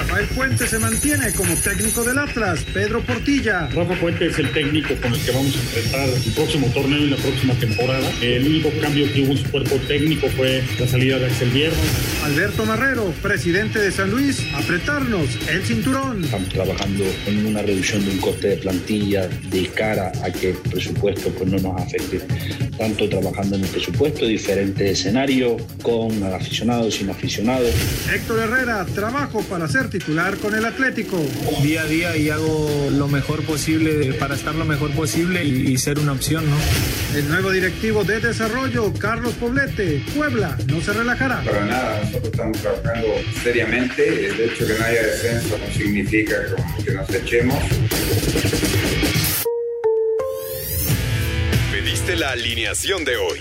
Rafael Puente se mantiene como técnico del Atlas. Pedro Portilla. Rafa Puente es el técnico con el que vamos a enfrentar el próximo torneo y la próxima temporada. El único cambio que hubo en su cuerpo técnico fue la salida de Axel Hierro. Alberto Marrero, presidente de San Luis. Apretarnos el cinturón. Estamos trabajando en una reducción de un coste de plantilla de cara a que el presupuesto pues, no nos afecte. Tanto trabajando en el presupuesto, diferentes escenarios, con aficionados, sin aficionados. Héctor Herrera, trabajo para ser titular con el Atlético. Día a día y hago lo mejor posible para estar lo mejor posible y, y ser una opción, ¿no? El nuevo directivo de desarrollo, Carlos Poblete. Puebla no se relajará. Para nada, nosotros estamos trabajando seriamente. El hecho de que no haya descenso no significa que nos echemos. Pediste la alineación de hoy.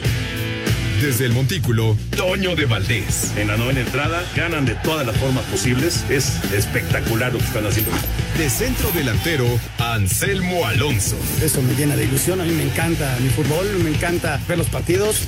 Desde el Montículo, Toño de Valdés. En la novena entrada, ganan de todas las formas posibles. Es espectacular lo que están haciendo. De centro delantero, Anselmo Alonso. Eso me llena de ilusión. A mí me encanta mi fútbol, me encanta ver los partidos.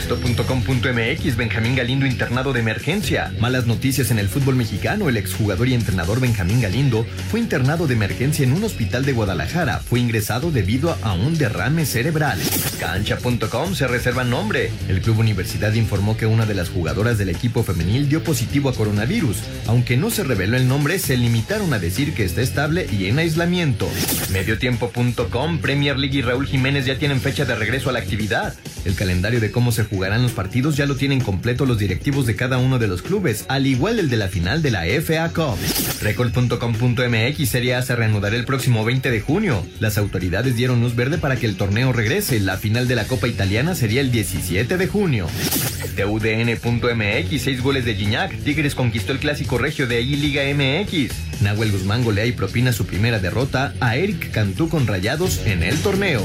Esto.com.mx Benjamín Galindo internado de emergencia. Malas noticias en el fútbol mexicano. El exjugador y entrenador Benjamín Galindo fue internado de emergencia en un hospital de Guadalajara. Fue ingresado debido a un derrame cerebral. Cancha.com se reserva nombre. El club Universidad informó que una de las jugadoras del equipo femenil dio positivo a coronavirus. Aunque no se reveló el nombre, se limitaron a decir que está estable y en aislamiento. Mediotiempo.com Premier League y Raúl Jiménez ya tienen fecha de regreso a la actividad. El calendario de cómo se jugarán los partidos ya lo tienen completo los directivos de cada uno de los clubes, al igual el de la final de la FA Cup. Record.com.mx Serie A se reanudará el próximo 20 de junio. Las autoridades dieron luz verde para que el torneo regrese. La final de la Copa Italiana sería el 17 de junio. TUDN.mx 6 goles de Gignac. Tigres conquistó el clásico regio de ahí Liga MX. Nahuel Guzmán golea y propina su primera derrota a Eric Cantú con rayados en el torneo.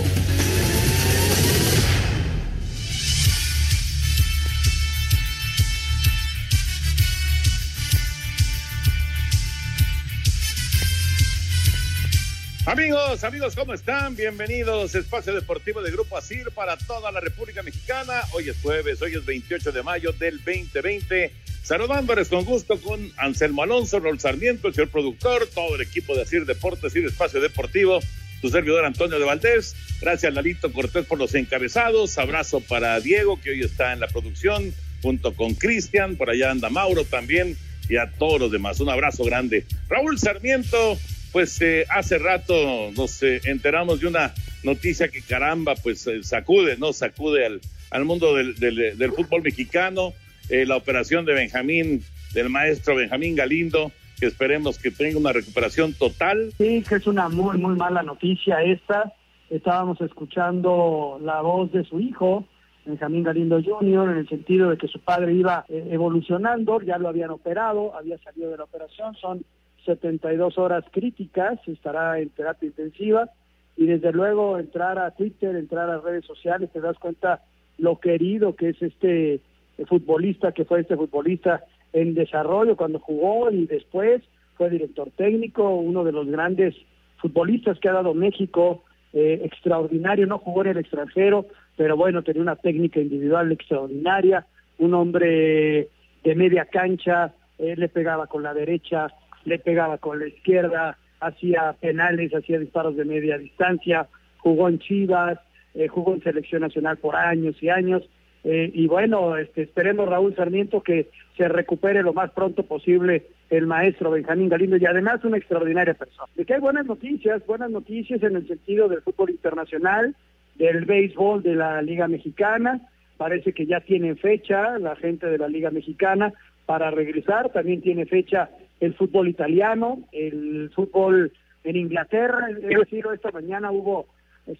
Amigos, amigos, ¿cómo están? Bienvenidos a Espacio Deportivo de Grupo Asir para toda la República Mexicana. Hoy es jueves, hoy es 28 de mayo del 2020. Saludándoles con gusto con Anselmo Alonso, Rol Sarmiento, el señor productor, todo el equipo de Asir Deportes y Espacio Deportivo, su servidor Antonio de Valdés. Gracias, Lalito Cortés, por los encabezados. Abrazo para Diego, que hoy está en la producción, junto con Cristian. Por allá anda Mauro también, y a todos los demás. Un abrazo grande. Raúl Sarmiento pues eh, hace rato nos eh, enteramos de una noticia que caramba, pues eh, sacude, ¿no? Sacude al, al mundo del, del, del fútbol mexicano, la operación de Benjamín, del maestro Benjamín Galindo, que esperemos que tenga una recuperación total. Sí, que es una muy, muy mala noticia esta. Estábamos escuchando la voz de su hijo, Benjamín Galindo Jr., en el sentido de que su padre iba evolucionando, ya lo habían operado, había salido de la operación, son 72 horas críticas, estará en terapia intensiva y desde luego entrar a Twitter, entrar a redes sociales, te das cuenta lo querido que es este futbolista, que fue este futbolista en desarrollo cuando jugó y después fue director técnico, uno de los grandes futbolistas que ha dado México, eh, extraordinario, no jugó en el extranjero, pero bueno, tenía una técnica individual extraordinaria, un hombre de media cancha, él le pegaba con la derecha, le pegaba con la izquierda, hacía penales, hacía disparos de media distancia, jugó en Chivas, eh, jugó en selección nacional por años y años. Eh, y bueno, este, esperemos Raúl Sarmiento que se recupere lo más pronto posible el maestro Benjamín Galindo y además una extraordinaria persona. De que hay buenas noticias, buenas noticias en el sentido del fútbol internacional. del béisbol de la Liga Mexicana. Parece que ya tienen fecha la gente de la Liga Mexicana para regresar. También tiene fecha el fútbol italiano, el fútbol en Inglaterra. Es decir, esta mañana hubo,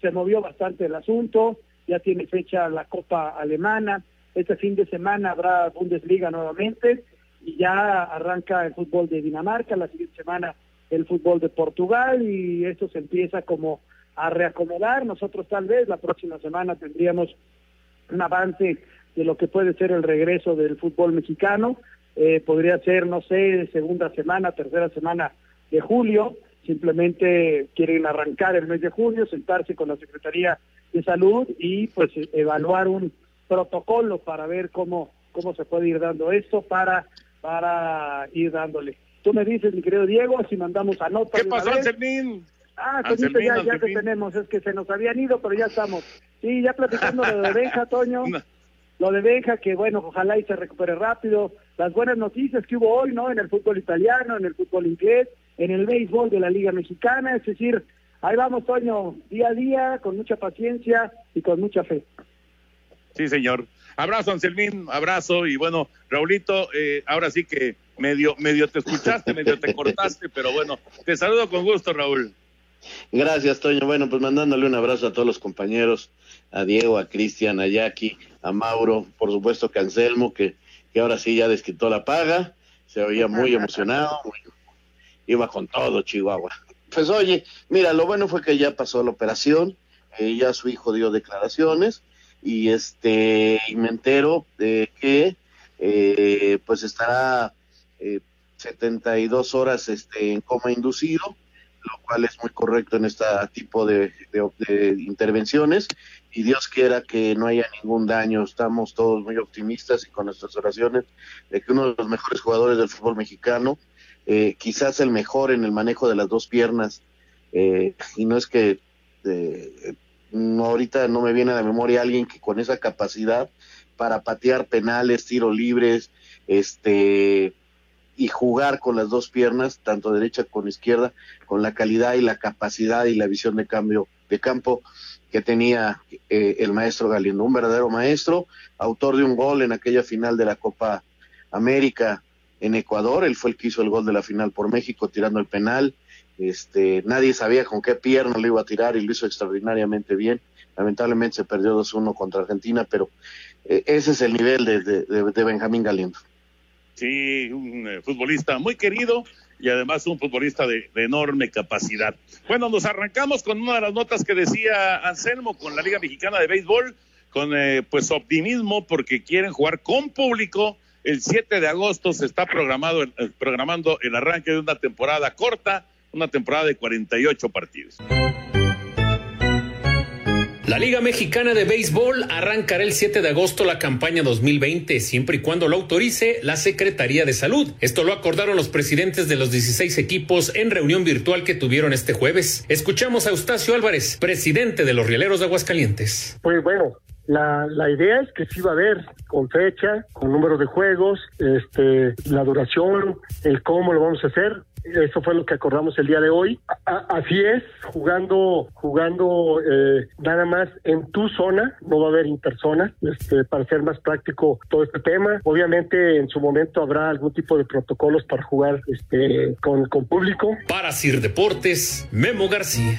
se movió bastante el asunto. Ya tiene fecha la Copa Alemana. Este fin de semana habrá Bundesliga nuevamente y ya arranca el fútbol de Dinamarca. La siguiente semana el fútbol de Portugal y esto se empieza como a reacomodar. Nosotros tal vez la próxima semana tendríamos un avance de lo que puede ser el regreso del fútbol mexicano. Eh, podría ser, no sé, segunda semana, tercera semana de julio. Simplemente quieren arrancar el mes de julio, sentarse con la Secretaría de Salud y pues evaluar un protocolo para ver cómo, cómo se puede ir dando esto para, para ir dándole Tú me dices, mi querido Diego, si mandamos a nota. ¿Qué pasó, Anselmín? Ah, Anselmín, ya, ya te tenemos, es que se nos habían ido, pero ya estamos. Sí, ya platicando lo de Benja, Toño. Lo de Benja, que bueno, ojalá y se recupere rápido. Las buenas noticias que hubo hoy, ¿no? En el fútbol italiano, en el fútbol inglés, en el béisbol de la Liga Mexicana. Es decir, ahí vamos, Toño, día a día, con mucha paciencia y con mucha fe. Sí, señor. Abrazo, Anselmín, abrazo. Y bueno, Raulito, eh, ahora sí que medio, medio te escuchaste, medio te cortaste, pero bueno, te saludo con gusto, Raúl. Gracias, Toño. Bueno, pues mandándole un abrazo a todos los compañeros, a Diego, a Cristian, a Jackie, a Mauro, por supuesto que Anselmo, que, que ahora sí ya desquitó la paga, se oía muy emocionado, iba con todo Chihuahua. Pues oye, mira, lo bueno fue que ya pasó la operación, eh, ya su hijo dio declaraciones y este y me entero de que eh, pues estará eh, 72 horas este, en coma inducido, lo cual es muy correcto en este tipo de, intervenciones y Dios quiera que no haya ningún daño. Estamos todos muy optimistas y con nuestras oraciones de que uno de los mejores jugadores del fútbol mexicano, eh, quizás el mejor en el manejo de las dos piernas, eh, y no es que eh, ahorita no me viene a la memoria alguien que con esa capacidad para patear penales, tiros libres, este y jugar con las dos piernas, tanto derecha como izquierda, con la calidad y la capacidad y la visión de cambio de campo que tenía eh, el maestro Galindo, un verdadero maestro, autor de un gol en aquella final de la Copa América en Ecuador, él fue el que hizo el gol de la final por México tirando el penal, este, nadie sabía con qué pierna lo iba a tirar y lo hizo extraordinariamente bien, lamentablemente se perdió 2-1 contra Argentina, pero eh, ese es el nivel de, de Benjamín Galindo. Sí, un eh, futbolista muy querido y además un futbolista de, enorme capacidad. Bueno, nos arrancamos con una de las notas que decía Anselmo con la Liga Mexicana de Béisbol, con eh, pues optimismo porque quieren jugar con público. El 7 de agosto se está programado, eh, programando el arranque de una temporada corta, una temporada de 48 partidos. La Liga Mexicana de Béisbol arrancará el 7 de agosto la campaña 2020, siempre y cuando lo autorice la Secretaría de Salud. Esto lo acordaron los presidentes de los 16 equipos en reunión virtual que tuvieron este jueves. Escuchamos a Eustacio Álvarez, presidente de los Rieleros de Aguascalientes. Pues bueno, la, la, idea es que sí va a haber con fecha, con número de juegos, este, la duración, el cómo lo vamos a hacer. Eso fue lo que acordamos el día de hoy. así es, jugando, jugando eh, nada más en tu zona, no va a haber interzona, este, para ser más práctico todo este tema. Obviamente en su momento habrá algún tipo de protocolos para jugar este, con, con público. Para Sir Deportes, Memo García.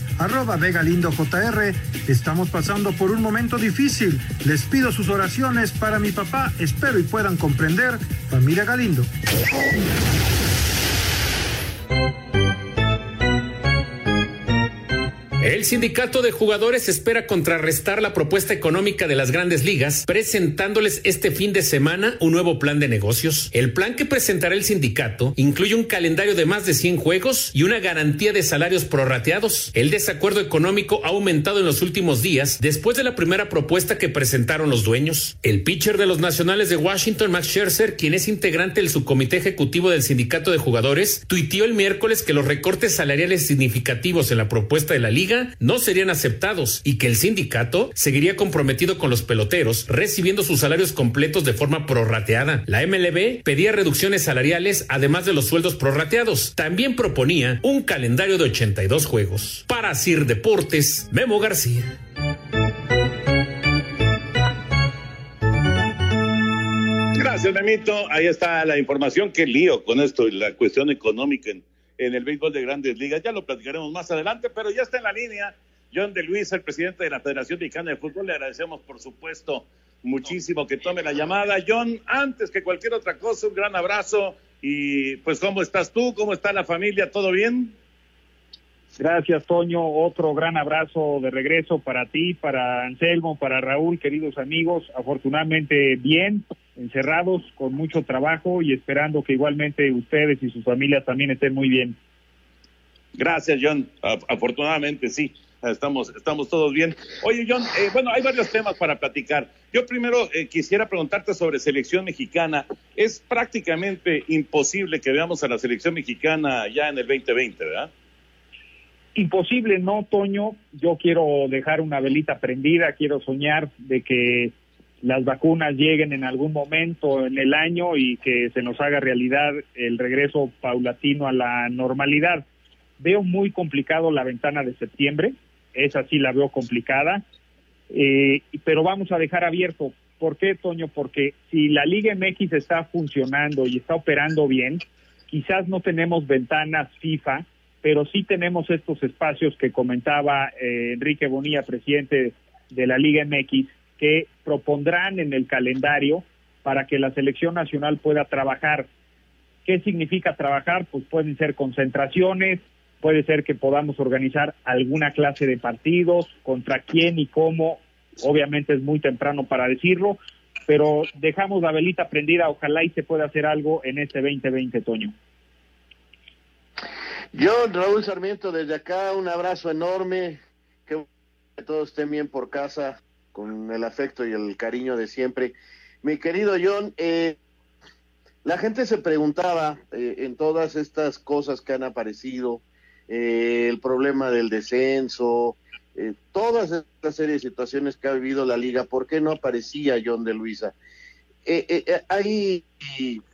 arroba Vega Lindo JR. Estamos pasando por un momento difícil. Les pido sus oraciones para mi papá. Espero y puedan comprender. Familia Galindo. El sindicato de jugadores espera contrarrestar la propuesta económica de las grandes ligas, presentándoles este fin de semana un nuevo plan de negocios. El plan que presentará el sindicato incluye un calendario de más de 100 juegos y una garantía de salarios prorrateados. El desacuerdo económico ha aumentado en los últimos días después de la primera propuesta que presentaron los dueños. El pitcher de los Nacionales de Washington, Max Scherzer, quien es integrante del subcomité ejecutivo del sindicato de jugadores, tuiteó el miércoles que los recortes salariales significativos en la propuesta de la liga no serían aceptados y que el sindicato seguiría comprometido con los peloteros, recibiendo sus salarios completos de forma prorrateada. La MLB pedía reducciones salariales además de los sueldos prorrateados. También proponía un calendario de 82 juegos. Para Sir Deportes, Memo García. Gracias, Memito. Ahí está la información. Qué lío con esto y la cuestión económica en el béisbol de grandes ligas. Ya lo platicaremos más adelante, pero ya está en la línea John de Luis, el presidente de la Federación Mexicana de Fútbol. Le agradecemos, por supuesto, muchísimo que tome la llamada. John, antes que cualquier otra cosa, un gran abrazo. Y pues, ¿cómo estás tú? ¿Cómo está la familia? ¿Todo bien? Gracias, Toño. Otro gran abrazo de regreso para ti, para Anselmo, para Raúl, queridos amigos. Afortunadamente bien, encerrados, con mucho trabajo y esperando que igualmente ustedes y sus familias también estén muy bien. Gracias, John. Afortunadamente sí. Estamos, estamos todos bien. Oye, John, eh, bueno, hay varios temas para platicar. Yo primero eh, quisiera preguntarte sobre selección mexicana. Es prácticamente imposible que veamos a la selección mexicana ya en el 2020, ¿verdad? Imposible, no, Toño. Yo quiero dejar una velita prendida, quiero soñar de que las vacunas lleguen en algún momento en el año y que se nos haga realidad el regreso paulatino a la normalidad. Veo muy complicado la ventana de septiembre, esa sí la veo complicada, eh, pero vamos a dejar abierto. ¿Por qué, Toño? Porque si la Liga MX está funcionando y está operando bien, quizás no tenemos ventanas FIFA pero sí tenemos estos espacios que comentaba eh, Enrique Bonilla, presidente de la Liga MX, que propondrán en el calendario para que la selección nacional pueda trabajar. ¿Qué significa trabajar? Pues pueden ser concentraciones, puede ser que podamos organizar alguna clase de partidos, contra quién y cómo, obviamente es muy temprano para decirlo, pero dejamos la velita prendida, ojalá y se pueda hacer algo en este 2020, Toño. Yo, Raúl Sarmiento, desde acá, un abrazo enorme. Que todos estén bien por casa, con el afecto y el cariño de siempre. Mi querido John, eh, la gente se preguntaba eh, en todas estas cosas que han aparecido, eh, el problema del descenso, todas estas serie de situaciones que ha vivido la liga, ¿por qué no aparecía John de Luisa? hay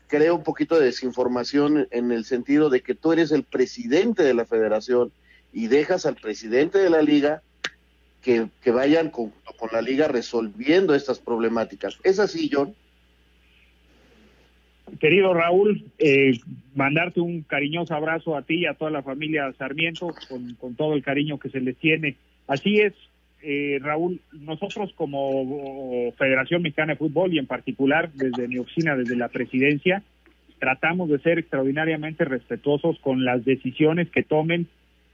creo un poquito de desinformación en el sentido de que tú eres el presidente de la federación y dejas al presidente de la liga que, vayan con, con, la liga resolviendo estas problemáticas. ¿Es así, John? Querido Raúl, eh, mandarte un cariñoso abrazo a ti y a toda la familia Sarmiento con, todo el cariño que se les tiene. Así es, eh, Raúl, nosotros como Federación Mexicana de Fútbol y en particular desde mi oficina, desde la presidencia, tratamos de ser extraordinariamente respetuosos con las decisiones que tomen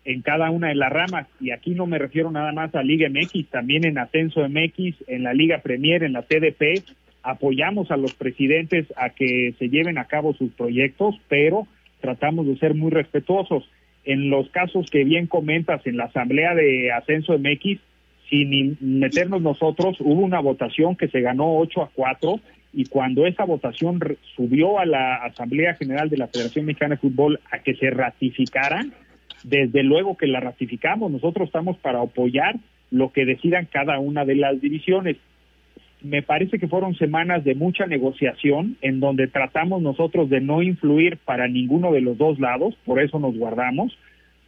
en cada una de las ramas. Y aquí no me refiero nada más a Liga MX, también en Ascenso MX, en la Liga Premier, en la TDP. Apoyamos a los presidentes a que se lleven a cabo sus proyectos, pero tratamos de ser muy respetuosos. En los casos que bien comentas en la Asamblea de Ascenso MX, sin meternos nosotros, hubo una votación que se ganó 8 a 4 y cuando esa votación subió a la Asamblea General de la Federación Mexicana de Fútbol a que se ratificara, desde luego que la ratificamos, nosotros estamos para apoyar lo que decidan cada una de las divisiones. Me parece que fueron semanas de mucha negociación en donde tratamos nosotros de no influir para ninguno de los dos lados, por eso nos guardamos,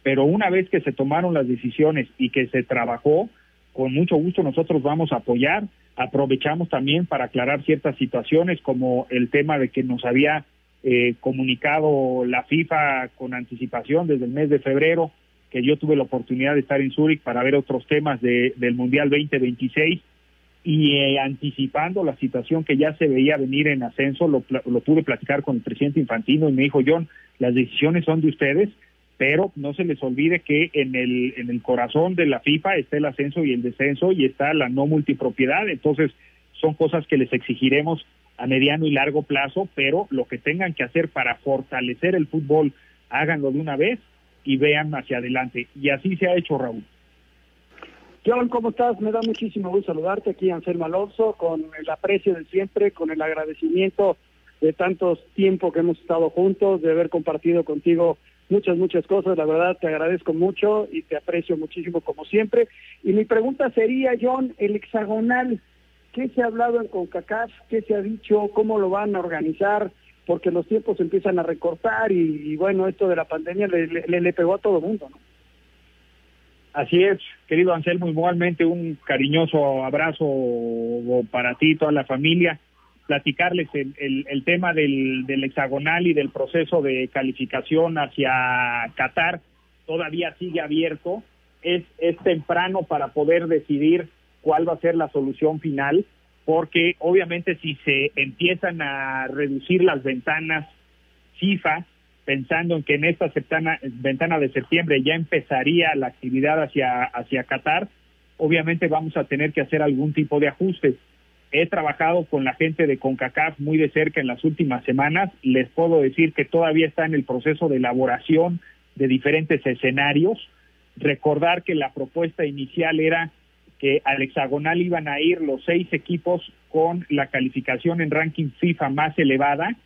pero una vez que se tomaron las decisiones y que se trabajó, con mucho gusto nosotros vamos a apoyar. Aprovechamos también para aclarar ciertas situaciones como el tema de que nos había eh, comunicado la FIFA con anticipación desde el mes de febrero, que yo tuve la oportunidad de estar en Zúrich para ver otros temas de, del Mundial 2026 y eh, anticipando la situación que ya se veía venir en ascenso, lo, pude platicar con el presidente Infantino y me dijo, John, las decisiones son de ustedes, pero no se les olvide que en el, en el corazón de la FIFA está el ascenso y el descenso y está la no multipropiedad, entonces son cosas que les exigiremos a mediano y largo plazo, pero lo que tengan que hacer para fortalecer el fútbol, háganlo de una vez y vean hacia adelante. Y así se ha hecho, Raúl. John, ¿cómo estás? Me da muchísimo gusto saludarte aquí, Anselmo Alonso, con el aprecio de siempre, con el agradecimiento de tantos tiempo que hemos estado juntos, de haber compartido contigo muchas, muchas cosas. La verdad, te agradezco mucho y te aprecio muchísimo como siempre. Y mi pregunta sería, John, el hexagonal, ¿qué se ha hablado en CONCACAF? ¿Qué se ha dicho? ¿Cómo lo van a organizar? Porque los tiempos empiezan a recortar y, bueno, esto de la pandemia le, pegó a todo el mundo, ¿no? Así es, querido Anselmo, igualmente un cariñoso abrazo para ti y toda la familia. Platicarles el, el, tema del, del, hexagonal y del proceso de calificación hacia Qatar todavía sigue abierto. Es, es temprano para poder decidir cuál va a ser la solución final, porque obviamente si se empiezan a reducir las ventanas FIFA, pensando en que en esta ventana de septiembre ya empezaría la actividad hacia, hacia Qatar, obviamente vamos a tener que hacer algún tipo de ajustes. He trabajado con la gente de CONCACAF muy de cerca en las últimas semanas. Les puedo decir que todavía está en el proceso de elaboración de diferentes escenarios. Recordar que la propuesta inicial era que al hexagonal iban a ir los seis equipos con la calificación en ranking FIFA más elevada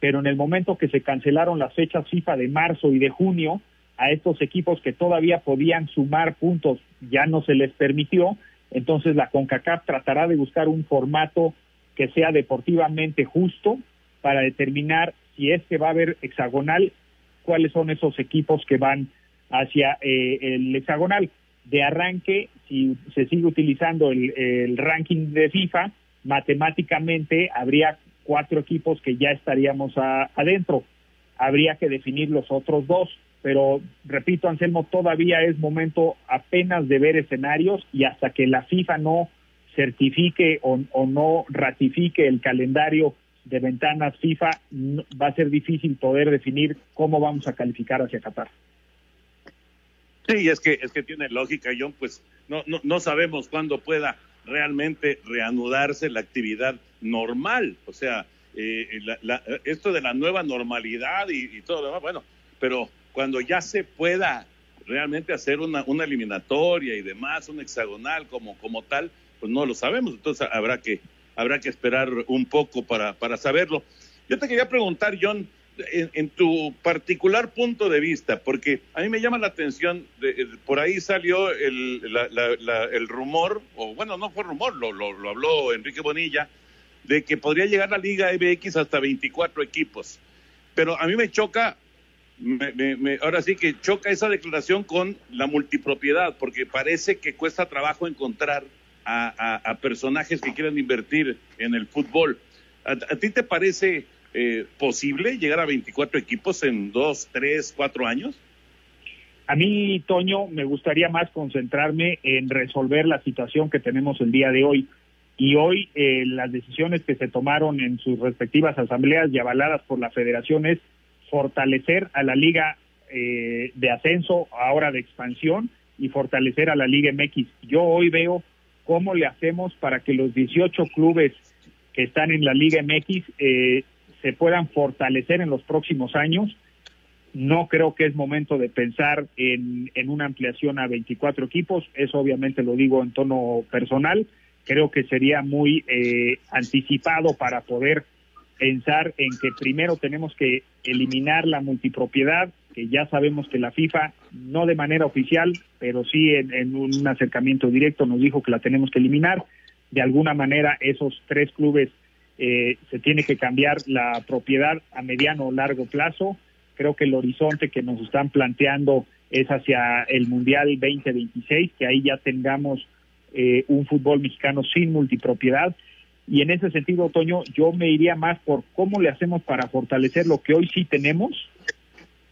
pero en el momento que se cancelaron las fechas FIFA de marzo y de junio, a estos equipos que todavía podían sumar puntos ya no se les permitió, entonces la CONCACAF tratará de buscar un formato que sea deportivamente justo para determinar si es que va a haber hexagonal, cuáles son esos equipos que van hacia eh, el hexagonal. De arranque, si se sigue utilizando el, el ranking de FIFA, matemáticamente habría cuatro equipos que ya estaríamos adentro. Habría que definir los otros dos, pero repito, Anselmo, todavía es momento apenas de ver escenarios y hasta que la FIFA no certifique o, no ratifique el calendario de ventanas FIFA, va a ser difícil poder definir cómo vamos a calificar hacia Qatar. Sí, es que es que tiene lógica, John, pues no, no, no sabemos cuándo pueda realmente reanudarse la actividad normal. O sea, eh, esto de la nueva normalidad y, todo lo demás, bueno, pero cuando ya se pueda realmente hacer una, una eliminatoria y demás, un hexagonal como, como tal, pues no lo sabemos. Entonces habrá que, habrá que esperar un poco para, para saberlo. Yo te quería preguntar, John, en, tu particular punto de vista, porque a mí me llama la atención, de, por ahí salió el, el, rumor, o bueno, no fue rumor, lo, lo, habló Enrique Bonilla, de que podría llegar la Liga MX hasta 24 equipos. Pero a mí me choca, me, ahora sí que choca esa declaración con la multipropiedad, porque parece que cuesta trabajo encontrar a, a, personajes que quieran invertir en el fútbol. ¿A, a ti te parece eh, posible llegar a 24 equipos en dos, tres, cuatro años? A mí, Toño, me gustaría más concentrarme en resolver la situación que tenemos el día de hoy. Y hoy eh, las decisiones que se tomaron en sus respectivas asambleas y avaladas por la federación es fortalecer a la liga eh, de ascenso, ahora de expansión, y fortalecer a la Liga MX. Yo hoy veo cómo le hacemos para que los 18 clubes que están en la Liga MX eh, se puedan fortalecer en los próximos años. No creo que es momento de pensar en, en una ampliación a 24 equipos, eso obviamente lo digo en tono personal, creo que sería muy eh, anticipado para poder pensar en que primero tenemos que eliminar la multipropiedad, que ya sabemos que la FIFA, no de manera oficial, pero sí en, en, un acercamiento directo nos dijo que la tenemos que eliminar. De alguna manera esos tres clubes eh, se tiene que cambiar la propiedad a mediano o largo plazo. Creo que el horizonte que nos están planteando es hacia el Mundial 2026, que ahí ya tengamos eh, un fútbol mexicano sin multipropiedad. Y en ese sentido, Otoño, yo me iría más por cómo le hacemos para fortalecer lo que hoy sí tenemos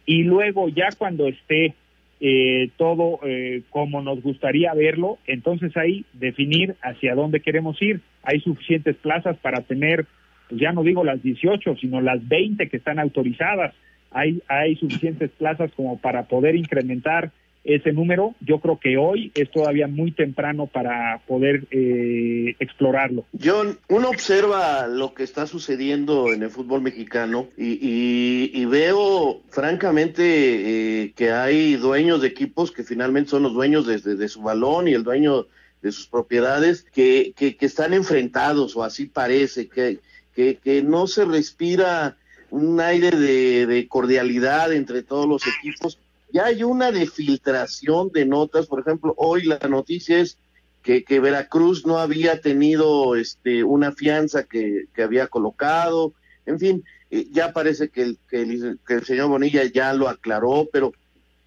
y luego ya cuando esté eh, todo eh, como nos gustaría verlo, entonces ahí definir hacia dónde queremos ir. Hay suficientes plazas para tener, pues ya no digo las 18, sino las 20 que están autorizadas. hay, hay suficientes plazas como para poder incrementar ese número. Yo creo que hoy es todavía muy temprano para poder eh, explorarlo. John, uno observa lo que está sucediendo en el fútbol mexicano y, veo francamente eh, que hay dueños de equipos que finalmente son los dueños de, su balón y el dueño de sus propiedades que, que, están enfrentados o así parece, que, que, que no se respira un aire de cordialidad entre todos los equipos ya hay una defiltración de notas, por ejemplo, hoy la noticia es que, que Veracruz no había tenido este, una fianza que, que había colocado, en fin, eh, ya parece que el, que el, señor Bonilla ya lo aclaró, pero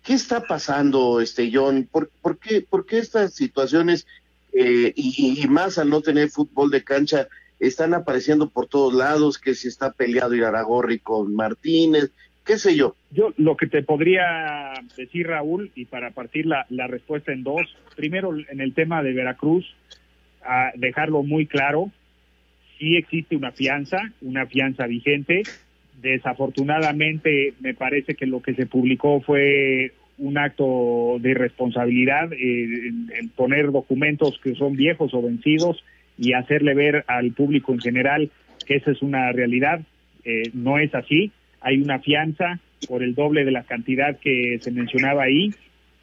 ¿qué está pasando, este John? ¿Por, por qué estas situaciones, eh, y, y, más al no tener fútbol de cancha, están apareciendo por todos lados, que si está peleado Iraragorri con Martínez, qué sé yo. Yo lo que te podría decir, Raúl, y para partir la, respuesta en dos, primero en el tema de Veracruz, a dejarlo muy claro, sí existe una fianza, una fianza vigente. Desafortunadamente, me parece que lo que se publicó fue un acto de irresponsabilidad eh, en, poner documentos que son viejos o vencidos y hacerle ver al público en general que esa es una realidad. Eh, no es así hay una fianza por el doble de la cantidad que se mencionaba ahí.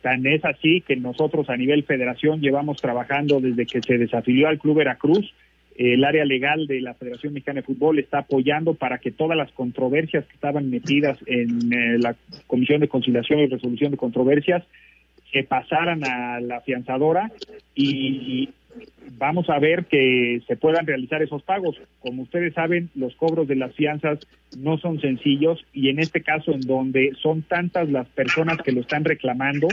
Tan es así que nosotros a nivel federación llevamos trabajando desde que se desafilió al Club Veracruz. El área legal de la Federación Mexicana de Fútbol está apoyando para que todas las controversias que estaban metidas en eh, la Comisión de Conciliación y Resolución de Controversias se pasaran a la afianzadora y, vamos a ver que se puedan realizar esos pagos. Como ustedes saben, los cobros de las fianzas no son sencillos y en este caso en donde son tantas las personas que lo están reclamando,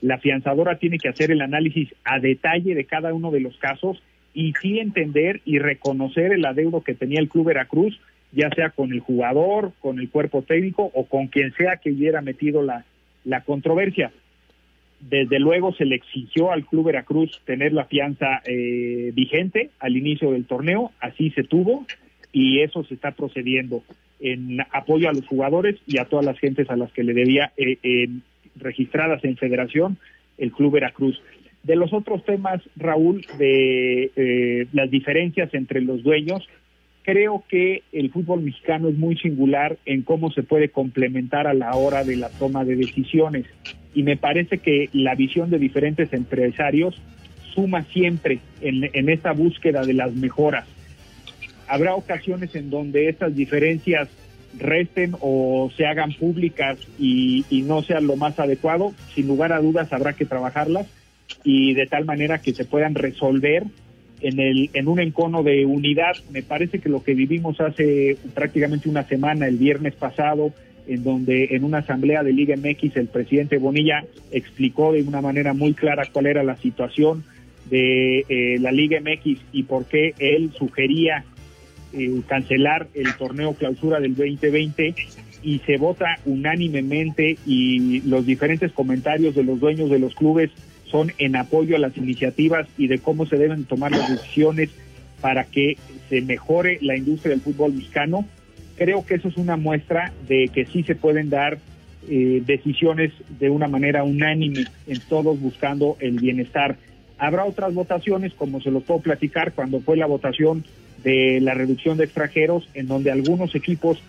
la fianzadora tiene que hacer el análisis a detalle de cada uno de los casos y sí entender y reconocer el adeudo que tenía el Club Veracruz, ya sea con el jugador, con el cuerpo técnico o con quien sea que hubiera metido la, la controversia desde luego se le exigió al Club Veracruz tener la fianza eh, vigente al inicio del torneo, así se tuvo y eso se está procediendo en apoyo a los jugadores y a todas las gentes a las que le debía eh, registradas en federación el Club Veracruz. De los otros temas, Raúl, de eh, las diferencias entre los dueños, creo que el fútbol mexicano es muy singular en cómo se puede complementar a la hora de la toma de decisiones y me parece que la visión de diferentes empresarios suma siempre en, en esta búsqueda de las mejoras. Habrá ocasiones en donde estas diferencias resten o se hagan públicas y, y, no sean lo más adecuado, sin lugar a dudas habrá que trabajarlas y de tal manera que se puedan resolver en, el, en un encono de unidad. Me parece que lo que vivimos hace prácticamente una semana, el viernes pasado, en donde en una asamblea de Liga MX el presidente Bonilla explicó de una manera muy clara cuál era la situación de eh, la Liga MX y por qué él sugería eh, cancelar el torneo clausura del 2020 y se vota unánimemente y los diferentes comentarios de los dueños de los clubes son en apoyo a las iniciativas y de cómo se deben tomar las decisiones para que se mejore la industria del fútbol mexicano creo que eso es una muestra de que sí se pueden dar eh, decisiones de una manera unánime en todos buscando el bienestar. Habrá otras votaciones, como se lo puedo platicar, cuando fue la votación de la reducción de extranjeros, en donde algunos equipos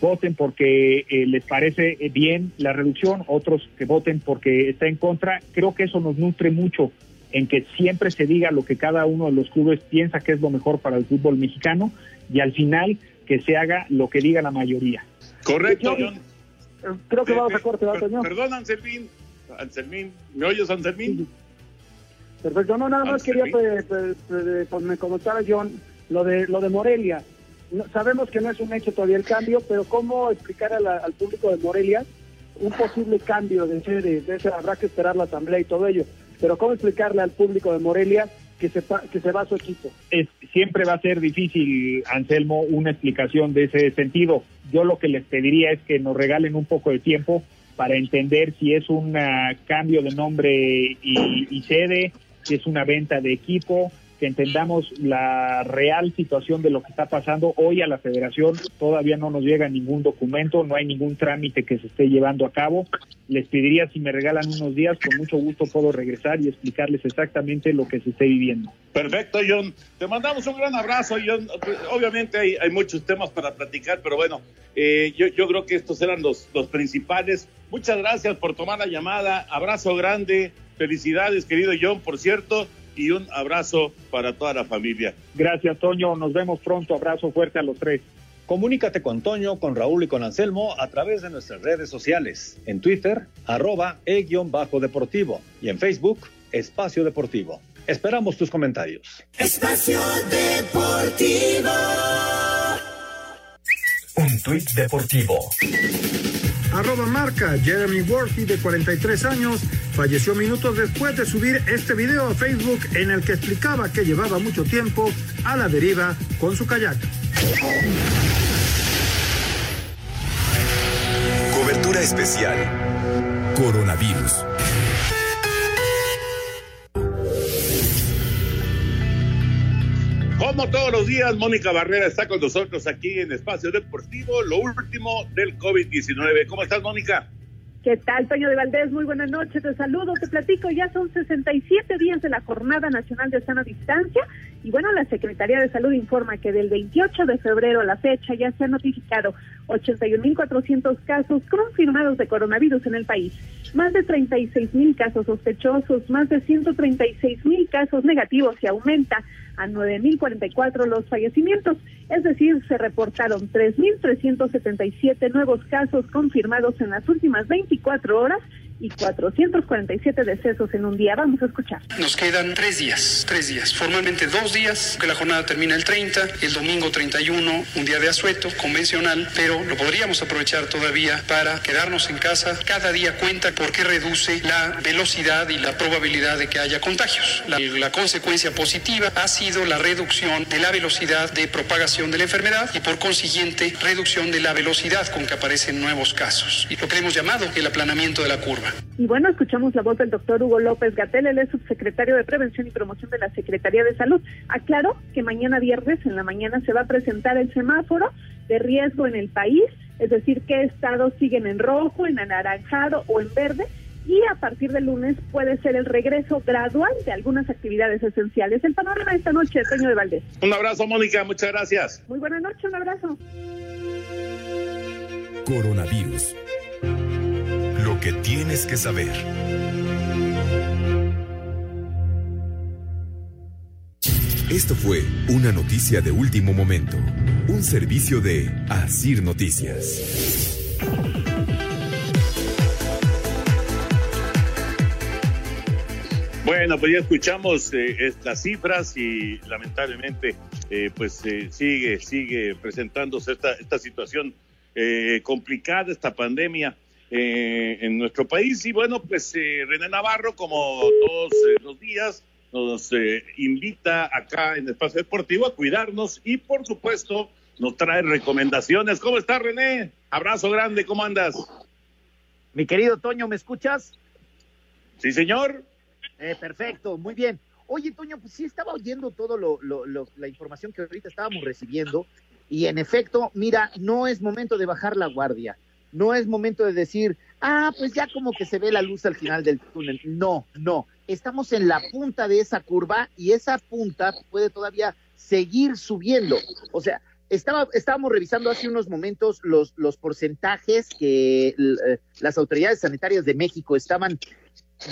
voten porque eh, les parece bien la reducción, otros que voten porque está en contra. Creo que eso nos nutre mucho en que siempre se diga lo que cada uno de los clubes piensa que es lo mejor para el fútbol mexicano y al final que se haga lo que diga la mayoría. Correcto, John. Eh, creo que vamos a corte, ¿verdad, Perdón, Anselmín. Anselmín, ¿me oyes, Anselmín? Perfecto, no, nada más quería pues, pues, pues, me comentara John lo de lo de Morelia. sabemos que no es un hecho todavía el cambio, pero ¿cómo explicar al público de Morelia un posible cambio de sede? De ese, habrá que esperar la asamblea y todo ello, pero ¿cómo explicarle al público de Morelia que se, que se va a su equipo. Es, siempre va a ser difícil, Anselmo, una explicación de ese sentido. Yo lo que les pediría es que nos regalen un poco de tiempo para entender si es un cambio de nombre y, sede, si es una venta de equipo, que entendamos la real situación de lo que está pasando. Hoy a la federación todavía no nos llega ningún documento, no hay ningún trámite que se esté llevando a cabo. Les pediría si me regalan unos días, con mucho gusto puedo regresar y explicarles exactamente lo que se esté viviendo. Perfecto, John. Te mandamos un gran abrazo, John. Obviamente hay, hay muchos temas para platicar, pero bueno, eh, yo, yo creo que estos eran los, los principales. Muchas gracias por tomar la llamada. Abrazo grande. Felicidades, querido John, por cierto y un abrazo para toda la familia. Gracias, Toño. Nos vemos pronto. Abrazo fuerte a los tres. Comunícate con Toño, con Raúl y con Anselmo a través de nuestras redes sociales. En Twitter, arroba e-deportivo y en Facebook, Espacio Deportivo. Esperamos tus comentarios. Espacio Deportivo. Un tuit deportivo. Arroba marca Jeremy Worthy, de 43 años, falleció minutos después de subir este video a Facebook en el que explicaba que llevaba mucho tiempo a la deriva con su kayak. Cobertura especial. Coronavirus. Como todos los días, Mónica Barrera está con nosotros aquí en Espacio Deportivo, lo último del COVID-19. ¿Cómo estás, Mónica? ¿Qué tal, Toño de Valdés? Muy buenas noches, te saludo, te platico. Ya son 67 días de la Jornada Nacional de Sana Distancia y bueno, la Secretaría de Salud informa que del 28 de febrero a la fecha ya se han notificado 81.400 casos confirmados de coronavirus en el país, más de 36.000 casos sospechosos, más de 136.000 casos negativos y aumenta a 9.044 los fallecimientos, es decir, se reportaron 3.377 nuevos casos confirmados en las últimas 24 horas y 447 decesos en un día. Vamos a escuchar. Nos quedan tres días, tres días, formalmente dos días, que la jornada termina el 30, el domingo 31, un día de asueto convencional, pero lo podríamos aprovechar todavía para quedarnos en casa. Cada día cuenta porque reduce la velocidad y la probabilidad de que haya contagios. La, la consecuencia positiva ha sido la reducción de la velocidad de propagación de la enfermedad y por consiguiente reducción de la velocidad con que aparecen nuevos casos. Y lo que hemos llamado el aplanamiento de la curva. Y bueno, escuchamos la voz del doctor Hugo López Gatel, él es subsecretario de Prevención y Promoción de la Secretaría de Salud. Aclaró que mañana viernes en la mañana se va a presentar el semáforo de riesgo en el país, es decir, qué estados siguen en rojo, en anaranjado o en verde, y a partir del lunes puede ser el regreso gradual de algunas actividades esenciales. El panorama esta noche, Toño de Valdés. Un abrazo, Mónica, muchas gracias. Muy buena noche, un abrazo. Coronavirus. Que tienes que saber. Esto fue una noticia de último momento. Un servicio de Asir Noticias. Bueno, pues ya escuchamos eh, las cifras y lamentablemente eh, pues eh, sigue, sigue presentándose esta, situación complicada, esta pandemia eh, en nuestro país. Y bueno, pues eh, René Navarro, como todos los días, nos invita acá en Espacio Deportivo a cuidarnos y por supuesto nos trae recomendaciones. ¿Cómo está René? Abrazo grande, ¿cómo andas? Mi querido Toño, ¿me escuchas? Sí, señor. Eh, perfecto, muy bien. Oye, Toño, pues sí estaba oyendo todo lo, lo, lo, la información que ahorita estábamos recibiendo y en efecto, mira, no es momento de bajar la guardia, no es momento de decir, ah, pues ya como que se ve la luz al final del túnel. No, no, estamos en la punta de esa curva y esa punta puede todavía seguir subiendo. O sea, estaba, estábamos revisando hace unos momentos los, los porcentajes que eh, las autoridades sanitarias de México estaban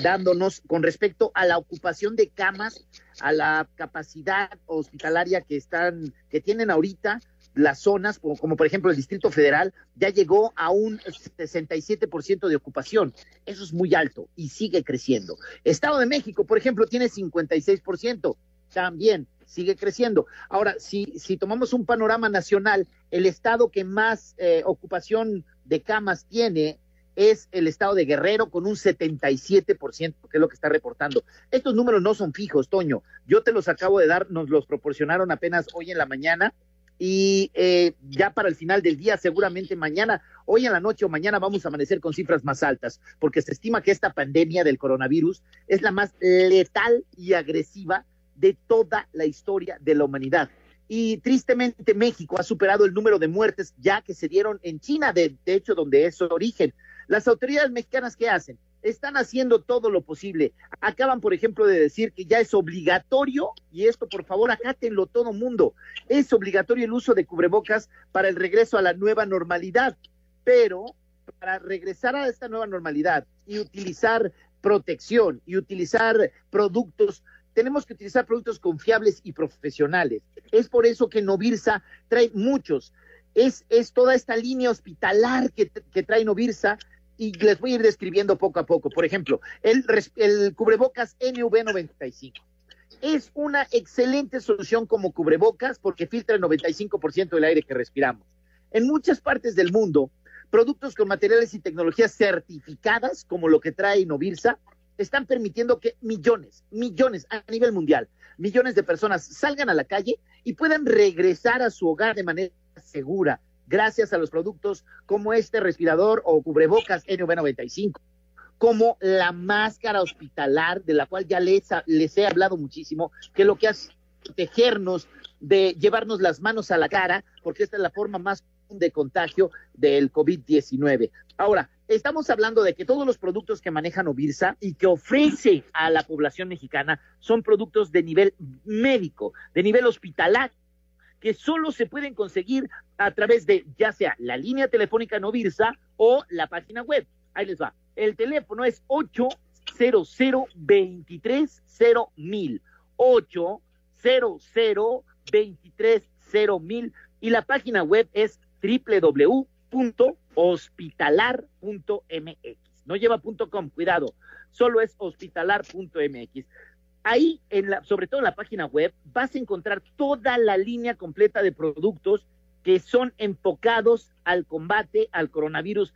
dándonos con respecto a la ocupación de camas, a la capacidad hospitalaria que están, que tienen ahorita las zonas, como, por ejemplo el Distrito Federal, ya llegó a un 67% de ocupación. Eso es muy alto y sigue creciendo. Estado de México, por ejemplo, tiene 56%, también sigue creciendo. Ahora, si, si tomamos un panorama nacional, el estado que más eh, ocupación de camas tiene es el estado de Guerrero con un 77%, que es lo que está reportando. Estos números no son fijos, Toño. Yo te los acabo de dar, nos los proporcionaron apenas hoy en la mañana y eh, ya para el final del día, seguramente mañana, hoy en la noche o mañana vamos a amanecer con cifras más altas, porque se estima que esta pandemia del coronavirus es la más letal y agresiva de toda la historia de la humanidad. Y tristemente México ha superado el número de muertes ya que se dieron en China, de, de hecho donde es su origen. Las autoridades mexicanas, ¿qué hacen? Están haciendo todo lo posible. Acaban, por ejemplo, de decir que ya es obligatorio, y esto por favor acátenlo todo mundo, es obligatorio el uso de cubrebocas para el regreso a la nueva normalidad. Pero para regresar a esta nueva normalidad y utilizar protección y utilizar productos tenemos que utilizar productos confiables y profesionales. Es por eso que Novirsa trae muchos. Es, es toda esta línea hospitalar que, que trae Novirsa y les voy a ir describiendo poco a poco. Por ejemplo, el, el cubrebocas NV95. Es una excelente solución como cubrebocas porque filtra el 95% del aire que respiramos. En muchas partes del mundo, productos con materiales y tecnologías certificadas, como lo que trae Novirsa, están permitiendo que millones, millones a nivel mundial, millones de personas salgan a la calle y puedan regresar a su hogar de manera segura, gracias a los productos como este respirador o cubrebocas NV95, como la máscara hospitalar, de la cual ya les, les he hablado muchísimo, que lo que hace protegernos de llevarnos las manos a la cara, porque esta es la forma más de contagio del COVID-19. Ahora, estamos hablando de que todos los productos que manejan Ovirsa y que ofrece a la población mexicana son productos de nivel médico, de nivel hospitalario, que solo se pueden conseguir a través de ya sea la línea telefónica Novirsa o la página web. Ahí les va. El teléfono es 800 23 mil 800 23 mil y la página web es www.hospitalar.mx. No lleva .com, cuidado, solo es hospitalar.mx. Ahí, en la, sobre todo en la página web, vas a encontrar toda la línea completa de productos que son enfocados al combate al coronavirus,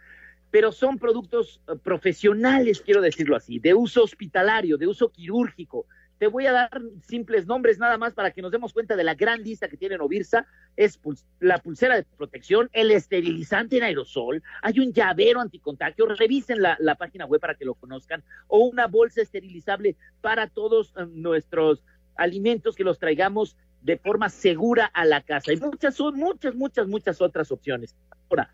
pero son productos eh, profesionales, quiero decirlo así, de uso hospitalario, de uso quirúrgico, te voy a dar simples nombres nada más para que nos demos cuenta de la gran lista que tiene Novirsa. Es la pulsera de protección, el esterilizante en aerosol, hay un llavero anticontagio, revisen la, página web para que lo conozcan, o una bolsa esterilizable para todos eh, nuestros alimentos que los traigamos de forma segura a la casa. Y muchas, son muchas, muchas, muchas otras opciones. Ahora,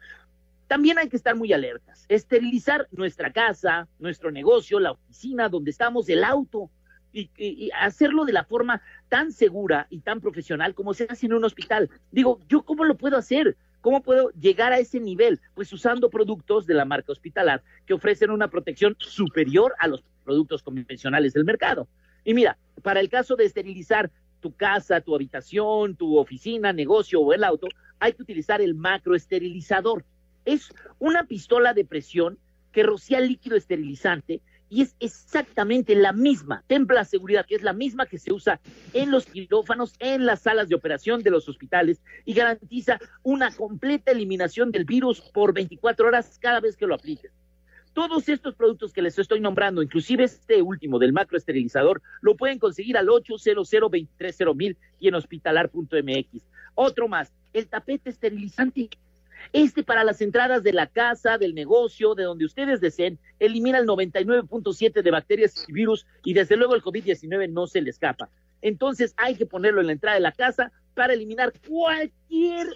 también hay que estar muy alertas. Esterilizar nuestra casa, nuestro negocio, la oficina donde estamos, el auto y, hacerlo de la forma tan segura y tan profesional como se hace en un hospital. Digo, ¿yo cómo lo puedo hacer? ¿Cómo puedo llegar a ese nivel? Pues usando productos de la marca hospitalar que ofrecen una protección superior a los productos convencionales del mercado. Y mira, para el caso de esterilizar tu casa, tu habitación, tu oficina, negocio o el auto, hay que utilizar el macroesterilizador. Es una pistola de presión que rocía líquido esterilizante y es exactamente la misma, templa seguridad, que es la misma que se usa en los quirófanos, en las salas de operación de los hospitales y garantiza una completa eliminación del virus por 24 horas cada vez que lo apliques. Todos estos productos que les estoy nombrando, inclusive este último del macroesterilizador, lo pueden conseguir al 800 mil y en hospitalar.mx. Otro más, el tapete esterilizante este para las entradas de la casa, del negocio, de donde ustedes deseen, elimina el 99.7 de bacterias y virus y desde luego el COVID-19 no se le escapa. Entonces hay que ponerlo en la entrada de la casa para eliminar cualquier,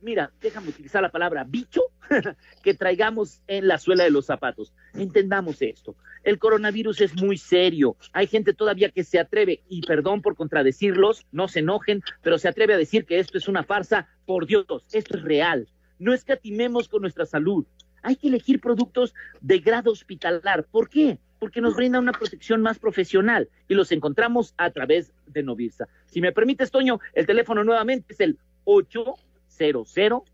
mira, déjame utilizar la palabra bicho que traigamos en la suela de los zapatos. Entendamos esto. El coronavirus es muy serio. Hay gente todavía que se atreve, y perdón por contradecirlos, no se enojen, pero se atreve a decir que esto es una farsa. Por Dios, esto es real no escatimemos con nuestra salud. Hay que elegir productos de grado hospitalar. ¿Por qué? Porque nos brinda una protección más profesional y los encontramos a través de Novirsa. Si me permites, Toño, el teléfono nuevamente es el 800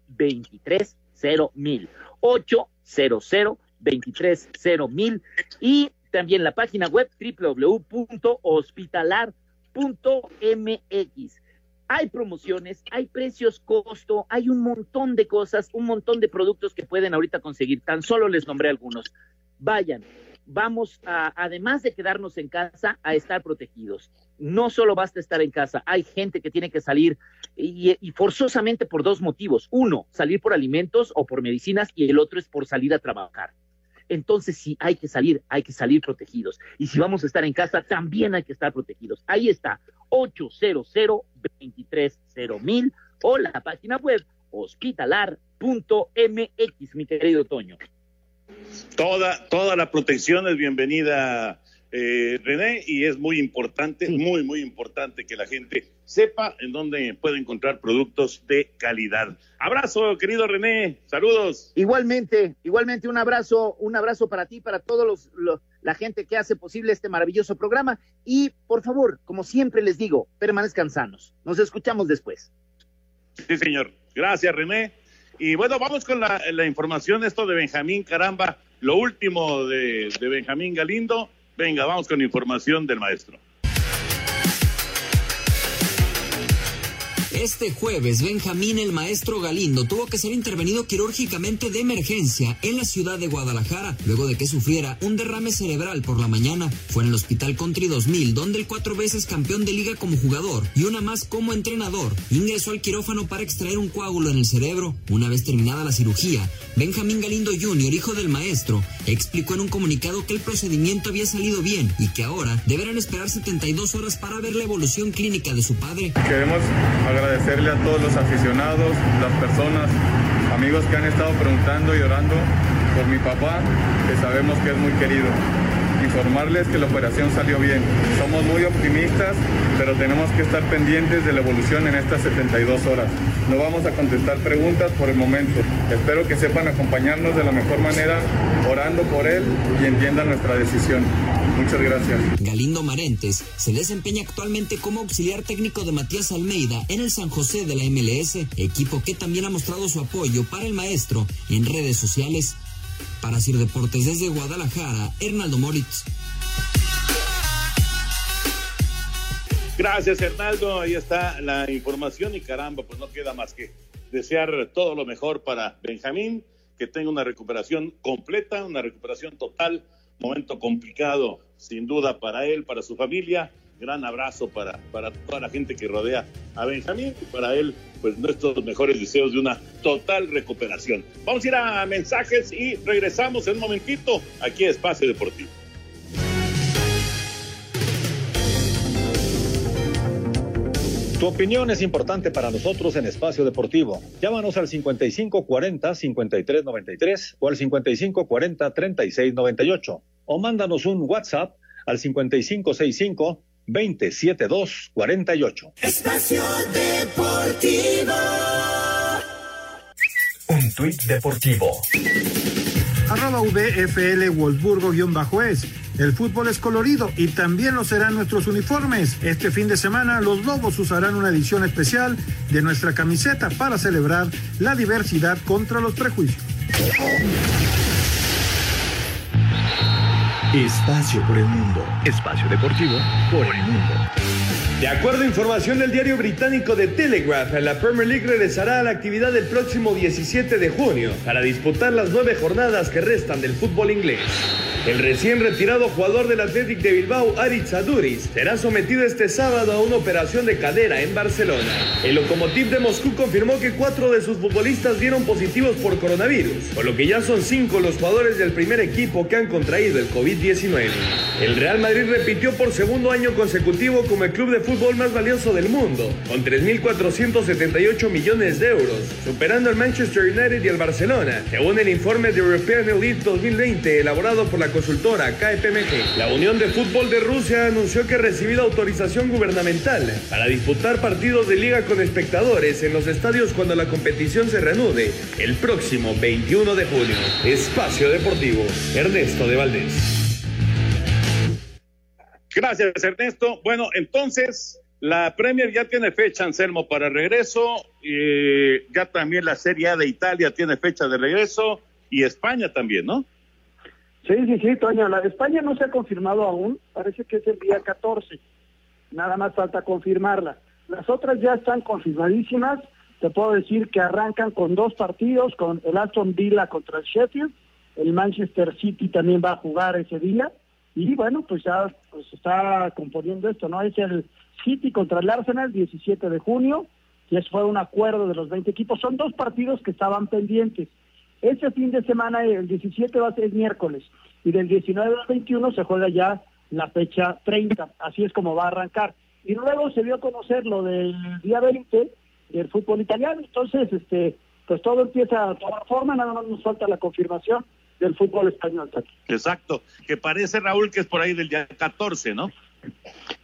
230 mil. 800 230 mil y también la página web www.hospitalar.mx hay promociones, hay precios costo, hay un montón de cosas, un montón de productos que pueden ahorita conseguir. Tan solo les nombré algunos. Vayan, vamos a, además de quedarnos en casa, a estar protegidos. No solo basta estar en casa, hay gente que tiene que salir y, y, forzosamente por dos motivos. Uno, salir por alimentos o por medicinas y el otro es por salir a trabajar. Entonces sí hay que salir, hay que salir protegidos. Y si vamos a estar en casa, también hay que estar protegidos. Ahí está, 800 mil o la página web hospitalar.mx, mi querido Toño. Toda, toda la protección es bienvenida, eh, René, y es muy importante, muy, muy importante que la gente sepa en dónde puede encontrar productos de calidad. Abrazo, querido René, saludos. Igualmente, igualmente un abrazo, un abrazo para ti, para todos los, los la gente que hace posible este maravilloso programa y por favor, como siempre les digo, permanezcan sanos. Nos escuchamos después. Sí, señor. Gracias, René. Y bueno, vamos con la, la información, esto de Benjamín, caramba, lo último de, de Benjamín Galindo. Venga, vamos con información del maestro. Este jueves, Benjamín el Maestro Galindo tuvo que ser intervenido quirúrgicamente de emergencia en la ciudad de Guadalajara, luego de que sufriera un derrame cerebral por la mañana. Fue en el Hospital Country 2000, donde el cuatro veces campeón de liga como jugador y una más como entrenador ingresó al quirófano para extraer un coágulo en el cerebro. Una vez terminada la cirugía, Benjamín Galindo Jr., hijo del maestro, explicó en un comunicado que el procedimiento había salido bien y que ahora deberán esperar 72 horas para ver la evolución clínica de su padre. Queremos agradecerle a todos los aficionados, las personas, amigos que han estado preguntando y orando por mi papá, que sabemos que es muy querido. Informarles que la operación salió bien. Somos muy optimistas, pero tenemos que estar pendientes de la evolución en estas 72 horas. No vamos a contestar preguntas por el momento. Espero que sepan acompañarnos de la mejor manera, orando por él y entiendan nuestra decisión. Muchas gracias. Galindo Marentes se desempeña actualmente como auxiliar técnico de Matías Almeida en el San José de la MLS, equipo que también ha mostrado su apoyo para el maestro en redes sociales. Para Sir Deportes desde Guadalajara, Hernaldo Moritz. Gracias, Hernaldo. Ahí está la información y caramba, pues no queda más que desear todo lo mejor para Benjamín, que tenga una recuperación completa, una recuperación total. Momento complicado, sin duda, para él, para su familia. Gran abrazo para, para toda la gente que rodea a Benjamín y para él, pues nuestros mejores deseos de una total recuperación. Vamos a ir a mensajes y regresamos en un momentito aquí a Espacio Deportivo. Tu opinión es importante para nosotros en Espacio Deportivo. Llámanos al 5540-5393 o al 5540-3698 o mándanos un WhatsApp al 5565-27248. Espacio Deportivo. Un tuit deportivo. Arroba VFL Wolfsburgo-es. El fútbol es colorido y también lo serán nuestros uniformes. Este fin de semana los Lobos usarán una edición especial de nuestra camiseta para celebrar la diversidad contra los prejuicios. Espacio por el mundo. Espacio deportivo por el mundo. De acuerdo a información del diario británico The Telegraph, la Premier League regresará a la actividad el próximo 17 de junio para disputar las nueve jornadas que restan del fútbol inglés. El recién retirado jugador del Athletic de Bilbao, Aritz Aduriz, será sometido este sábado a una operación de cadera en Barcelona. El Lokomotiv de Moscú confirmó que cuatro de sus futbolistas dieron positivos por coronavirus, por lo que ya son cinco los jugadores del primer equipo que han contraído el COVID-19. El Real Madrid repitió por segundo año consecutivo como el club de fútbol más valioso del mundo, con 3.478 millones de euros, superando al Manchester United y al Barcelona, según el informe de European Elite 2020 elaborado por la consultora KPMG. La Unión de Fútbol de Rusia anunció que ha recibido autorización gubernamental para disputar partidos de liga con espectadores en los estadios cuando la competición se reanude el próximo 21 de junio. Espacio Deportivo, Ernesto de Valdés. Gracias, Ernesto. Bueno, entonces, la Premier ya tiene fecha, Anselmo, para regreso. y ya también la Serie A de Italia tiene fecha de regreso. Y España también, ¿no? Sí, sí, sí, Toño. La de España no se ha confirmado aún. Parece que es el día 14. Nada más falta confirmarla. Las otras ya están confirmadísimas. Te puedo decir que arrancan con dos partidos, con el Aston Villa contra el Sheffield. El Manchester City también va a jugar ese día. Y bueno, pues ya pues está componiendo esto, ¿no? Es el City contra el Arsenal, 17 de junio. Y eso fue un acuerdo de los 20 equipos. Son dos partidos que estaban pendientes. Ese fin de semana, el 17 va a ser miércoles, y del 19 al 21 se juega ya la fecha 30, así es como va a arrancar. Y luego se dio a conocer lo del día 20 del fútbol italiano, entonces este pues todo empieza a tomar forma, nada más nos falta la confirmación del fútbol español. Exacto, que parece Raúl que es por ahí del día 14, ¿no?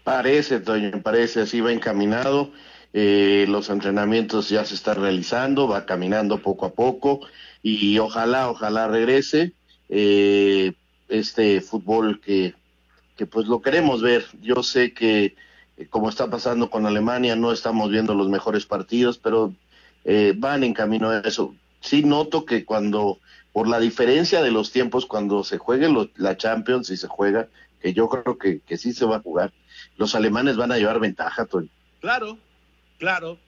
Parece, Toño, parece, así va encaminado. Eh, los entrenamientos ya se están realizando, va caminando poco a poco y ojalá, ojalá regrese eh, este fútbol que, que pues lo queremos ver. Yo sé que eh, como está pasando con Alemania, no estamos viendo los mejores partidos, pero eh, van en camino a eso. Sí noto que cuando, por la diferencia de los tiempos, cuando se juegue la Champions y se juega, que yo creo que, que sí se va a jugar, los alemanes van a llevar ventaja, Tony. Claro, claro.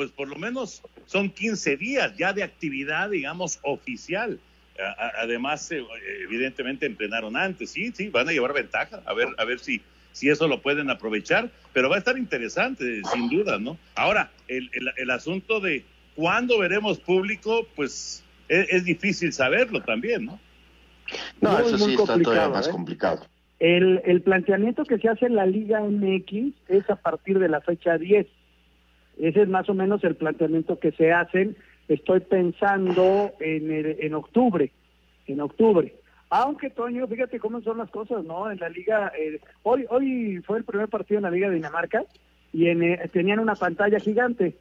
Pues por lo menos son 15 días ya de actividad, digamos, oficial. Además, eh, evidentemente entrenaron antes, sí, sí, van a llevar ventaja. A ver, a ver si, si eso lo pueden aprovechar, pero va a estar interesante, sin duda, ¿no? Ahora, el, el, asunto de cuándo veremos público, pues es, difícil saberlo también, ¿no? No, eso sí está todavía más ¿eh? complicado. El, el planteamiento que se hace en la Liga MX es a partir de la fecha 10. Ese es más o menos el planteamiento que se hacen. Estoy pensando en, en octubre, en octubre. Aunque, Toño, fíjate cómo son las cosas, ¿no? En la liga, eh, hoy hoy fue el primer partido en la Liga de Dinamarca y eh, tenían una pantalla gigante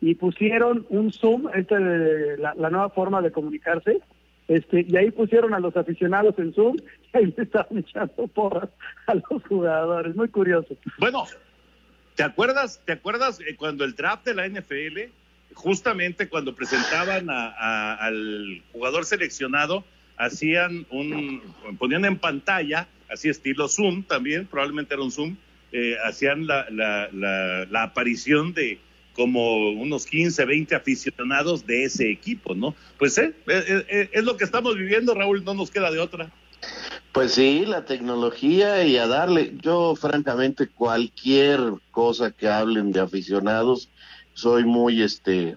y pusieron un Zoom, esta la, la nueva forma de comunicarse, este, y ahí pusieron a los aficionados en Zoom y ahí estaban echando porras a los jugadores, muy curioso. Bueno, ¿te acuerdas, te acuerdas eh, cuando el draft de la NFL, justamente cuando presentaban al jugador seleccionado, hacían un, ponían en pantalla, así estilo Zoom también, probablemente era un Zoom, eh, hacían la, la, la aparición de como unos 15, 20 aficionados de ese equipo, ¿no? Pues eh, eh, es lo que estamos viviendo, Raúl, no nos queda de otra. Pues sí, la tecnología y a darle, yo francamente cualquier cosa que hablen de aficionados, soy muy este,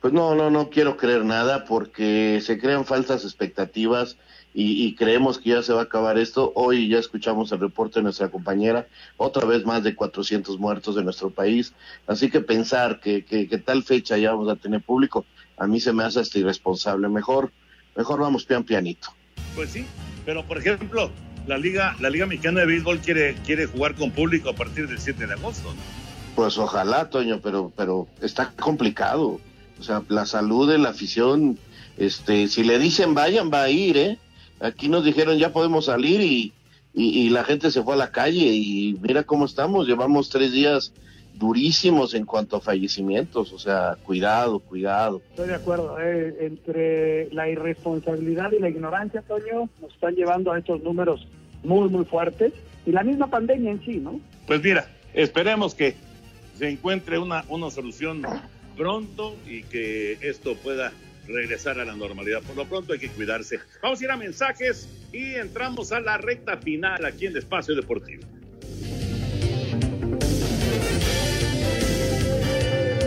pues no, no, no quiero creer nada porque se crean falsas expectativas y, creemos que ya se va a acabar esto. Hoy ya escuchamos el reporte de nuestra compañera, otra vez más de 400 muertos de nuestro país. Así que pensar que, que, tal fecha ya vamos a tener público, a mí se me hace hasta irresponsable. Mejor, mejor vamos pian pianito. Pues sí, pero por ejemplo, la Liga, la Liga Mexicana de Béisbol quiere, quiere jugar con público a partir del 7 de agosto, ¿no? Pues ojalá, Toño, pero, pero está complicado. O sea, la salud de la afición, este, si le dicen vayan, va a ir, ¿eh? Aquí nos dijeron ya podemos salir y, y, la gente se fue a la calle y mira cómo estamos, llevamos tres días durísimos en cuanto a fallecimientos, o sea, cuidado, cuidado. Estoy de acuerdo, eh, entre la irresponsabilidad y la ignorancia, Toño, nos están llevando a estos números muy, muy fuertes y la misma pandemia en sí, ¿no? Pues mira, esperemos que se encuentre una, una solución pronto y que esto pueda regresar a la normalidad. Por lo pronto hay que cuidarse. Vamos a ir a mensajes y entramos a la recta final aquí en el Espacio Deportivo.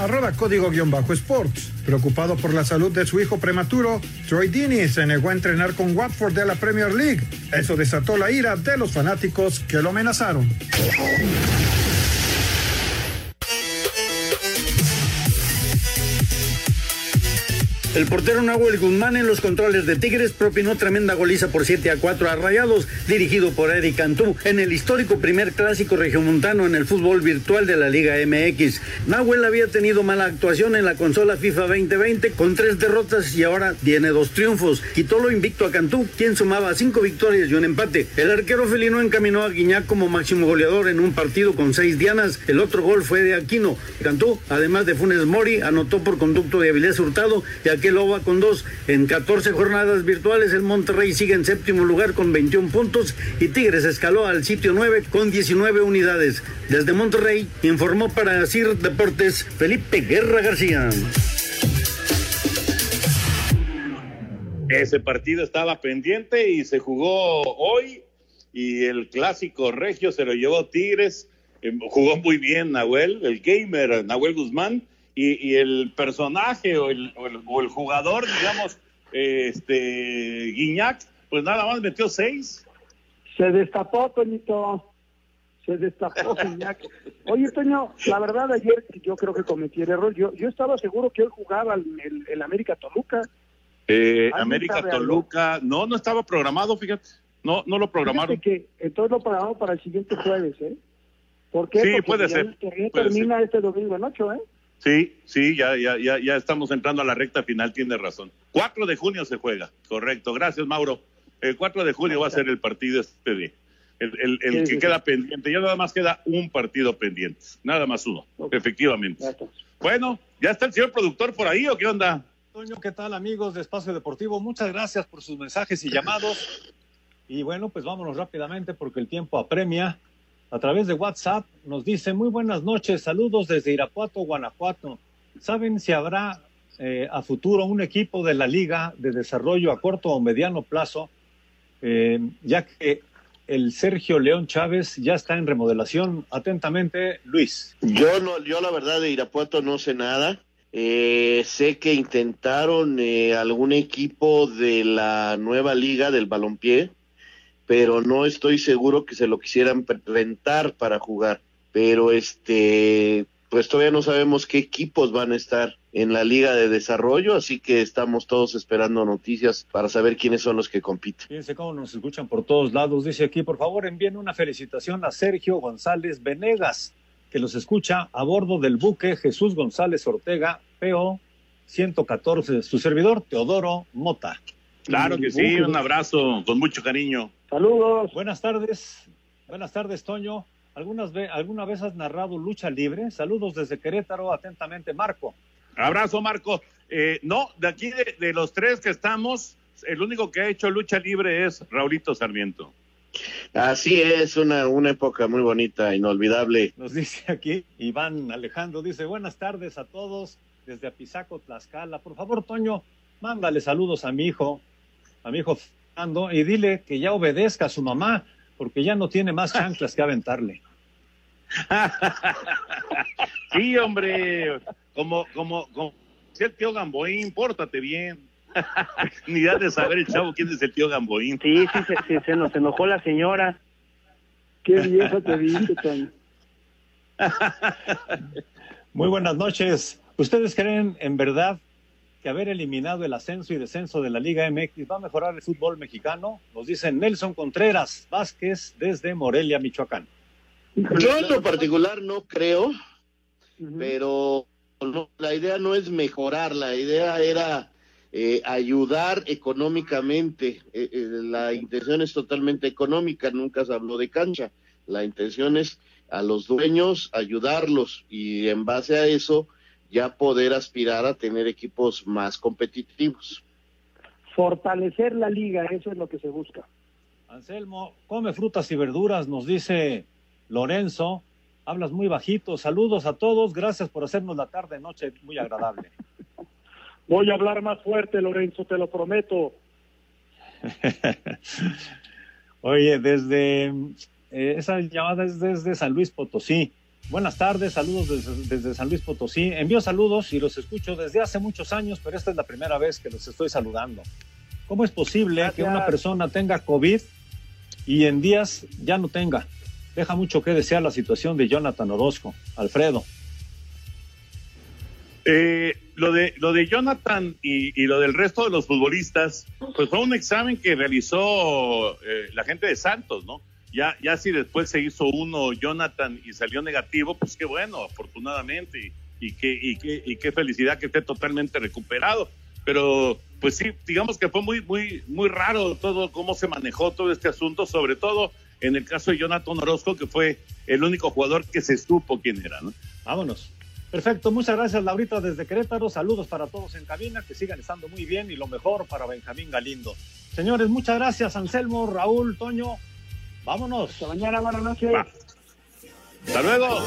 Arroba código guion bajo sports. Preocupado por la salud de su hijo prematuro, Troy Deeney se negó a entrenar con Watford de la Premier League. Eso desató la ira de los fanáticos que lo amenazaron. El portero Nahuel Guzmán en los controles de Tigres propinó tremenda goliza por 7 a 4 a Rayados, dirigido por Eric Cantú, en el histórico primer clásico regiomontano en el fútbol virtual de la Liga MX. Nahuel había tenido mala actuación en la consola FIFA 2020 con tres derrotas y ahora tiene dos triunfos. Quitó lo invicto a Cantú, quien sumaba cinco victorias y un empate. El arquero felino encaminó a Guiñac como máximo goleador en un partido con seis dianas. El otro gol fue de Aquino. Cantú, además de Funes Mori, anotó por conducto de Avilés Hurtado y Aqueloba con dos. En 14 jornadas virtuales, el Monterrey sigue en séptimo lugar con 21 puntos y Tigres escaló al sitio 9 con 19 unidades. Desde Monterrey informó para CIR Deportes Felipe Guerra García. Ese partido estaba pendiente y se jugó hoy y el clásico regio se lo llevó Tigres. Eh, jugó muy bien Nahuel, el gamer Nahuel Guzmán y, y el personaje o el, o el, o el jugador, digamos, este Guiñac, pues nada más metió seis. Se destapó, Toñito. Se destapó, Guiñac. Oye, Toño, la verdad, ayer yo creo que cometí el error. Yo, yo estaba seguro que él jugaba el, el, el América Toluca. Eh, ¿Alguien América Toluca, no, no estaba programado, fíjate. No, no lo programaron. Fíjate que entonces lo programamos para el siguiente jueves, ¿eh? ¿Por qué? Sí, Porque puede ser, el puede termina este domingo en ocho, ¿eh? Sí, sí, ya, ya, ya, ya estamos entrando a la recta final, tiene razón. 4 de junio se juega, correcto. Gracias, Mauro. El 4 de junio va a ser el partido este día. El, el, el Sí, que sí, queda pendiente. Ya nada más queda un partido pendiente. Nada más uno, efectivamente. Bueno, ¿ya está el señor productor por ahí o qué onda? Toño, ¿qué tal amigos de Espacio Deportivo? Muchas gracias por sus mensajes y llamados. Y bueno, pues vámonos rápidamente porque el tiempo apremia. A través de WhatsApp nos dice, muy buenas noches, saludos desde Irapuato, Guanajuato. ¿Saben si habrá eh, a futuro un equipo de la liga de desarrollo a corto o mediano plazo? Eh, ya que el Sergio León Chávez ya está en remodelación. Atentamente, Luis. Yo no, yo la verdad de Irapuato no sé nada. Eh, sé que intentaron eh, algún equipo de la nueva liga del balompié, pero no estoy seguro que se lo quisieran rentar para jugar. Pero este, pues todavía no sabemos qué equipos van a estar en la liga de desarrollo, así que estamos todos esperando noticias para saber quiénes son los que compiten. Fíjense cómo nos escuchan por todos lados. Dice aquí, por favor, envíen una felicitación a Sergio González Venegas, que los escucha a bordo del buque Jesús González Ortega, PO 114. Su servidor, Teodoro Mota. Claro que sí, un abrazo con mucho cariño. Saludos. Buenas tardes. Buenas tardes, Toño. ¿Algunas ve- ¿Alguna vez has narrado lucha libre? Saludos desde Querétaro, atentamente, Marco. Abrazo, Marco. Eh, no, de aquí de, de los tres que estamos, el único que ha hecho lucha libre es Raulito Sarmiento. Así es, una, una época muy bonita, inolvidable. Nos dice aquí Iván Alejandro, dice buenas tardes a todos desde Apizaco, Tlaxcala. Por favor, Toño, mándale saludos a mi hijo, a mi hijo y dile que ya obedezca a su mamá, porque ya no tiene más chanclas que aventarle. Sí, hombre, como, como, como si el tío Gamboín, pórtate bien. Ni da de saber el chavo quién es el tío Gamboín. Sí, sí, se, sí, se nos enojó la señora. Qué viejo te viste, Toño. Muy buenas noches. ¿Ustedes creen en verdad que haber eliminado el ascenso y descenso de la Liga MX va a mejorar el fútbol mexicano? Nos dice Nelson Contreras Vázquez desde Morelia, Michoacán. Yo en lo particular no creo, pero la idea no es mejorar, la idea era eh, ayudar económicamente. Eh, eh, la intención es totalmente económica, nunca se habló de cancha. La intención es a los dueños ayudarlos y en base a eso ya poder aspirar a tener equipos más competitivos. Fortalecer la liga, eso es lo que se busca. Anselmo, come frutas y verduras, nos dice Lorenzo. Hablas muy bajito. Saludos a todos. Gracias por hacernos la tarde noche muy agradable. Voy a hablar más fuerte, Lorenzo, te lo prometo. Oye, desde eh, esa llamada es desde San Luis Potosí. Buenas tardes, saludos desde, desde San Luis Potosí. Envío saludos y los escucho desde hace muchos años, pero esta es la primera vez que los estoy saludando. ¿Cómo es posible que una persona tenga COVID y en días ya no tenga? Deja mucho que desear la situación de Jonathan Orozco. Alfredo. Eh, lo de lo de Jonathan y, y, lo del resto de los futbolistas, pues fue un examen que realizó eh, la gente de Santos, ¿no? Ya, ya si después se hizo uno Jonathan y salió negativo, pues qué bueno, afortunadamente, y, y, qué, y, qué, y qué felicidad que esté totalmente recuperado. Pero, pues sí, digamos que fue muy, muy, muy raro todo cómo se manejó todo este asunto, sobre todo en el caso de Jonathan Orozco, que fue el único jugador que se supo quién era, ¿no? Vámonos. Perfecto, muchas gracias Laurita desde Querétaro, saludos para todos en cabina, que sigan estando muy bien y lo mejor para Benjamín Galindo. Señores, muchas gracias Anselmo, Raúl, Toño, vámonos. Hasta mañana, buenas noches. Hasta luego.